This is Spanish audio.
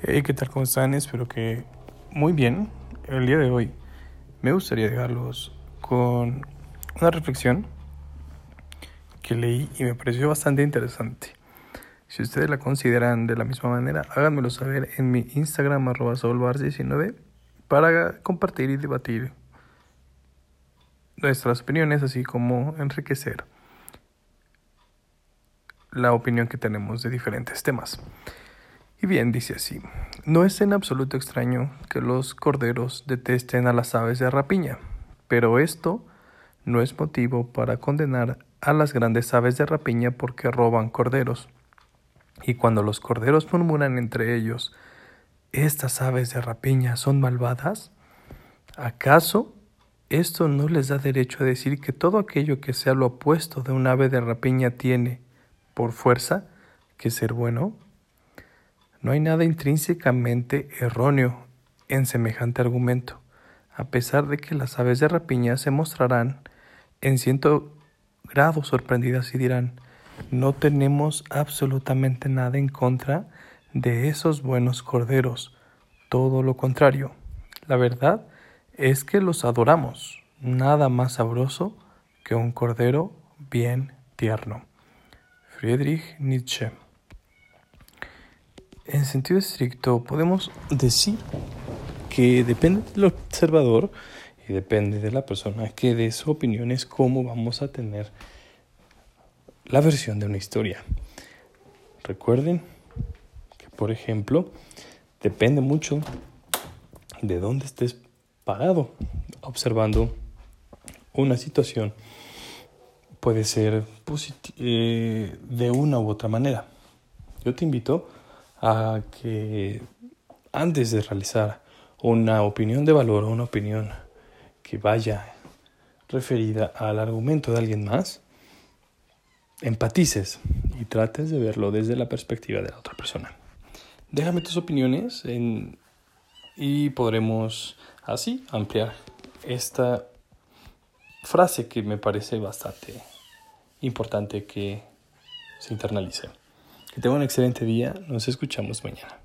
Hey, ¿qué tal? ¿Cómo están? Espero que muy bien. El día de hoy me gustaría dejarlos con una reflexión que leí y me pareció bastante interesante. Si ustedes la consideran de la misma manera, háganmelo saber en mi Instagram arroba 19 para compartir y debatir nuestras opiniones, así como enriquecer la opinión que tenemos de diferentes temas. Y bien, dice así, no es en absoluto extraño que los corderos detesten a las aves de rapiña, pero esto no es motivo para condenar a las grandes aves de rapiña porque roban corderos. Y cuando los corderos murmuran entre ellos, ¿estas aves de rapiña son malvadas? ¿Acaso esto no les da derecho a decir que todo aquello que sea lo opuesto de un ave de rapiña tiene, por fuerza, que ser bueno? No hay nada intrínsecamente erróneo en semejante argumento, a pesar de que las aves de rapiña se mostrarán en ciento grados sorprendidas y dirán, no tenemos absolutamente nada en contra de esos buenos corderos, todo lo contrario. La verdad es que los adoramos, nada más sabroso que un cordero bien tierno. Friedrich Nietzsche en sentido estricto, podemos decir que depende del observador y depende de la persona que dé su opinión es cómo vamos a tener la versión de una historia. Recuerden que, por ejemplo, depende mucho de dónde estés parado observando una situación. Puede ser eh, de una u otra manera. Yo te invito a que antes de realizar una opinión de valor o una opinión que vaya referida al argumento de alguien más, empatices y trates de verlo desde la perspectiva de la otra persona. Déjame tus opiniones y podremos así ampliar esta frase que me parece bastante importante que se internalice. Que tenga un excelente día. Nos escuchamos mañana.